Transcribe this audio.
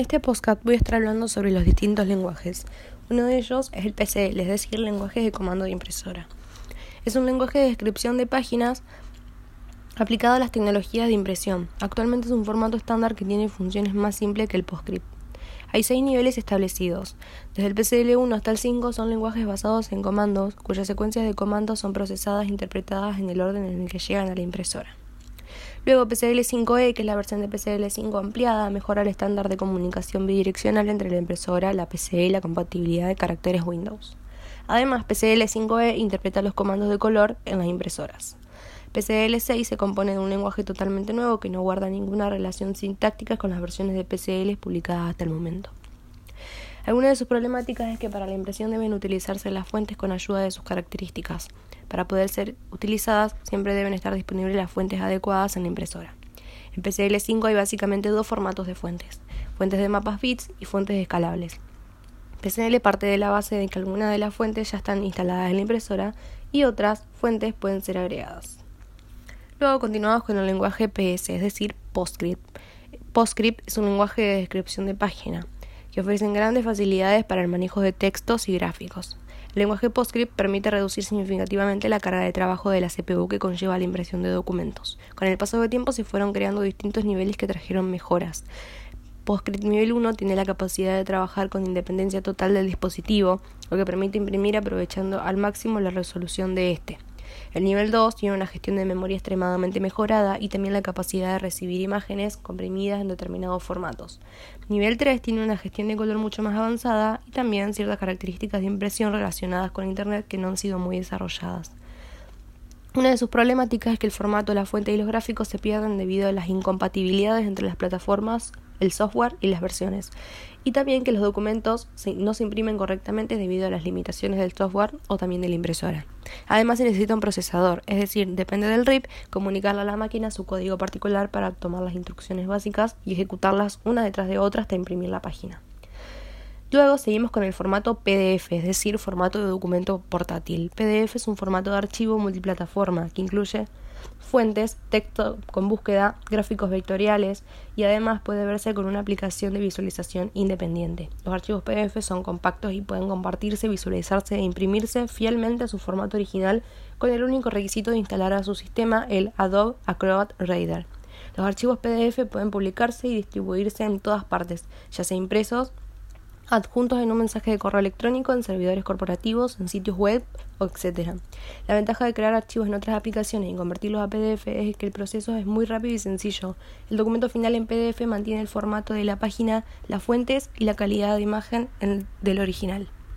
este podcast voy a estar hablando sobre los distintos lenguajes. Uno de ellos es el PCL, es decir, lenguaje de comando de impresora. Es un lenguaje de descripción de páginas aplicado a las tecnologías de impresión. Actualmente es un formato estándar que tiene funciones más simples que el PostScript. Hay seis niveles establecidos. Desde el PCL1 hasta el 5 son lenguajes basados en comandos, cuyas secuencias de comandos son procesadas e interpretadas en el orden en el que llegan a la impresora. Luego PCL5E, que es la versión de PCL5 ampliada, mejora el estándar de comunicación bidireccional entre la impresora, la PC y la compatibilidad de caracteres Windows. Además, PCL5E interpreta los comandos de color en las impresoras. PCL6 se compone de un lenguaje totalmente nuevo que no guarda ninguna relación sintáctica con las versiones de PCL publicadas hasta el momento. Algunas de sus problemáticas es que para la impresión deben utilizarse las fuentes con ayuda de sus características. Para poder ser utilizadas, siempre deben estar disponibles las fuentes adecuadas en la impresora. En PCL5 hay básicamente dos formatos de fuentes, fuentes de mapas bits y fuentes escalables. PCL parte de la base de que algunas de las fuentes ya están instaladas en la impresora y otras fuentes pueden ser agregadas. Luego continuamos con el lenguaje PS, es decir, PostScript. PostScript es un lenguaje de descripción de página que ofrece grandes facilidades para el manejo de textos y gráficos. El lenguaje PostScript permite reducir significativamente la carga de trabajo de la CPU que conlleva la impresión de documentos. Con el paso del tiempo se fueron creando distintos niveles que trajeron mejoras. PostScript nivel 1 tiene la capacidad de trabajar con independencia total del dispositivo, lo que permite imprimir aprovechando al máximo la resolución de este. El nivel 2 tiene una gestión de memoria extremadamente mejorada y también la capacidad de recibir imágenes comprimidas en determinados formatos. Nivel 3 tiene una gestión de color mucho más avanzada y también ciertas características de impresión relacionadas con Internet que no han sido muy desarrolladas. Una de sus problemáticas es que el formato, la fuente y los gráficos se pierden debido a las incompatibilidades entre las plataformas, el software y las versiones, y también que los documentos no se imprimen correctamente debido a las limitaciones del software o también de la impresora. Además se necesita un procesador, es decir, depende del RIP, comunicarle a la máquina su código particular para tomar las instrucciones básicas y ejecutarlas una detrás de otra hasta imprimir la página. Luego seguimos con el formato PDF, es decir, formato de documento portátil. PDF es un formato de archivo multiplataforma que incluye fuentes, texto con búsqueda, gráficos vectoriales y además puede verse con una aplicación de visualización independiente. Los archivos PDF son compactos y pueden compartirse, visualizarse e imprimirse fielmente a su formato original con el único requisito de instalar a su sistema el Adobe Acrobat Reader. Los archivos PDF pueden publicarse y distribuirse en todas partes, ya sea impresos adjuntos en un mensaje de correo electrónico, en servidores corporativos, en sitios web, etc. La ventaja de crear archivos en otras aplicaciones y convertirlos a PDF es que el proceso es muy rápido y sencillo. El documento final en PDF mantiene el formato de la página, las fuentes y la calidad de imagen del original.